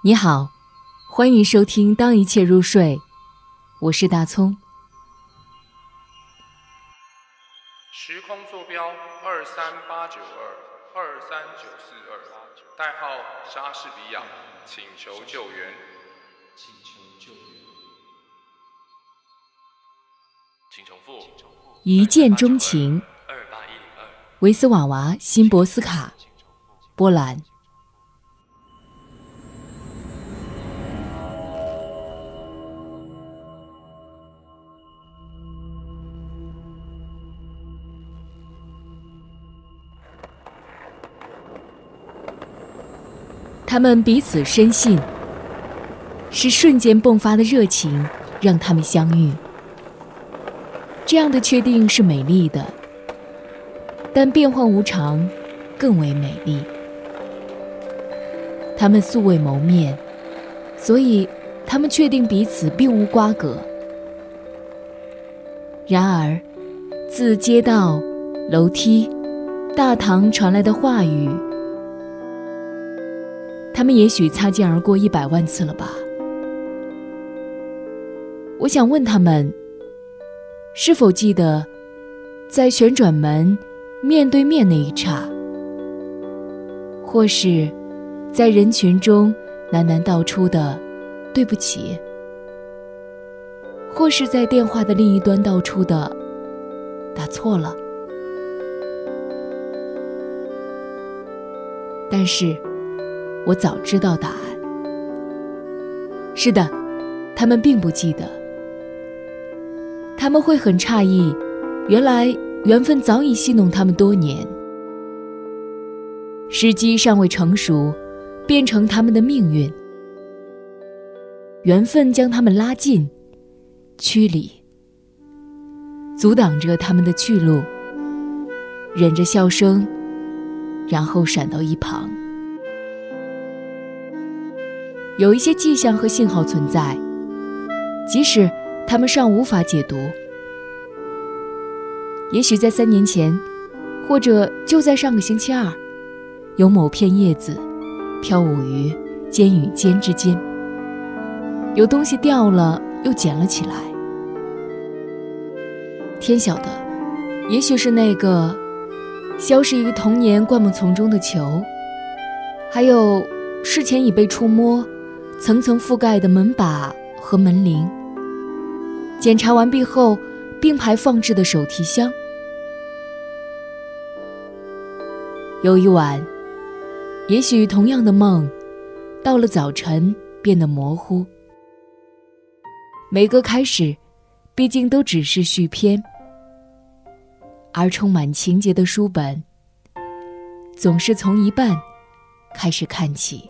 你好，欢迎收听《当一切入睡》，我是大葱。时空坐标二三八九二二三九四二，代号莎士比亚，请求救援。请求救援。请重复。一见钟情，二八一零二。维斯瓦娃·辛博斯卡，波兰。他们彼此深信，是瞬间迸发的热情让他们相遇。这样的确定是美丽的，但变幻无常更为美丽。他们素未谋面，所以他们确定彼此并无瓜葛。然而，自街道、楼梯、大堂传来的话语。他们也许擦肩而过一百万次了吧？我想问他们，是否记得在旋转门面对面那一刹，或是，在人群中喃喃道出的“对不起”，或是在电话的另一端道出的“打错了”？但是。我早知道答案。是的，他们并不记得。他们会很诧异，原来缘分早已戏弄他们多年，时机尚未成熟，变成他们的命运。缘分将他们拉近，驱离，阻挡着他们的去路，忍着笑声，然后闪到一旁。有一些迹象和信号存在，即使他们尚无法解读。也许在三年前，或者就在上个星期二，有某片叶子飘舞于肩与肩之间，有东西掉了又捡了起来。天晓得，也许是那个消失于童年灌木丛中的球，还有事前已被触摸。层层覆盖的门把和门铃，检查完毕后并排放置的手提箱。有一晚，也许同样的梦，到了早晨变得模糊。每个开始，毕竟都只是续篇，而充满情节的书本，总是从一半开始看起。